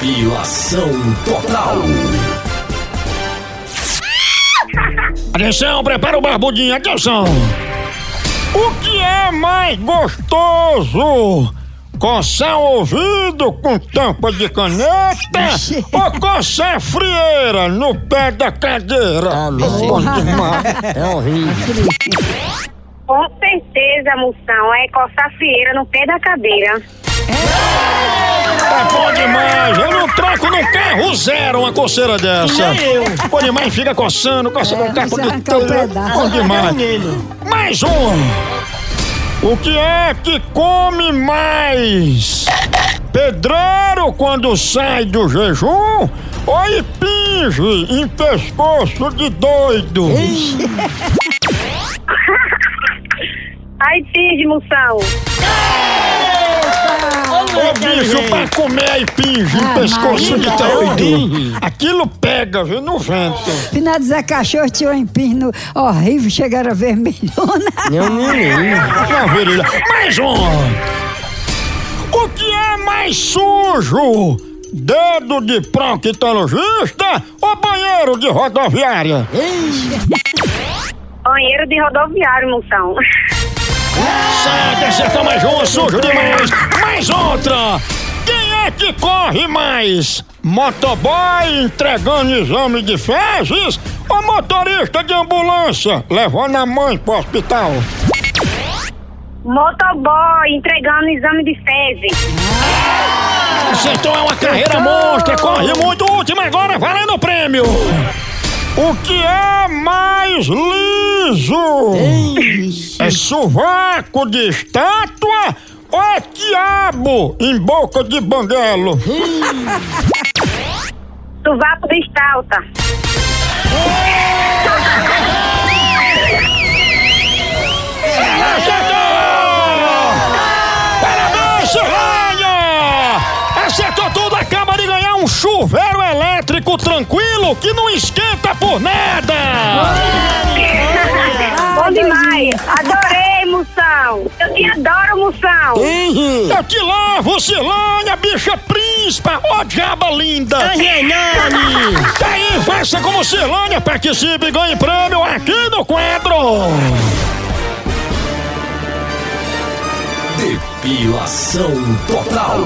Depilação total. Atenção, prepara o barbudinho, atenção! O que é mais gostoso? Coçar o ouvido com tampa de caneta ou coçar frieira no pé da cadeira? Ah, Bom demais. É horrível. Com certeza, moção, é coçar frieira no pé da cadeira. Tá zero uma coceira dessa! Bom demais, fica coçando, coçando o carro de pedaço. Bom demais! Mais um! O que é que come mais? Pedreiro quando sai do jejum ou impinge em pescoço de doido? Ai, finge, moção. Bicho, pra comer em Ah, pescoço de doido. Aquilo pega, viu, no vento. Final de Zé Cachorro tinha um empino horrível, chegaram a vermelhona. Eu me lembro. Mais um. O que é mais sujo? Dedo de proctologista ou banheiro de rodoviária? Banheiro de rodoviário, moção. Certo, acertou mais uma, sujo demais. Mais outra. É que corre mais? Motoboy entregando exame de fezes ou motorista de ambulância levando a mãe pro hospital? Motoboy entregando exame de fezes. Acertou, é uma carreira monstra, corre muito, última agora, valendo o prêmio! O que é mais liso? É sovaco de estátua ou é quiabo em boca de banguelo? Sovaco de estalta. Acertou! Parabéns, Silvânia! Acertou tudo, acaba de ganhar um chuveiro elétrico tranquilo que não esquenta por nada! Bom demais. Adorei, moção. Eu te adoro, moção. Eu te lavo, Silânia, bicha príncipa, ó diaba linda! Tá aí, faça como Silânia, participe e ganhe prêmio aqui no quadro! Depilação total.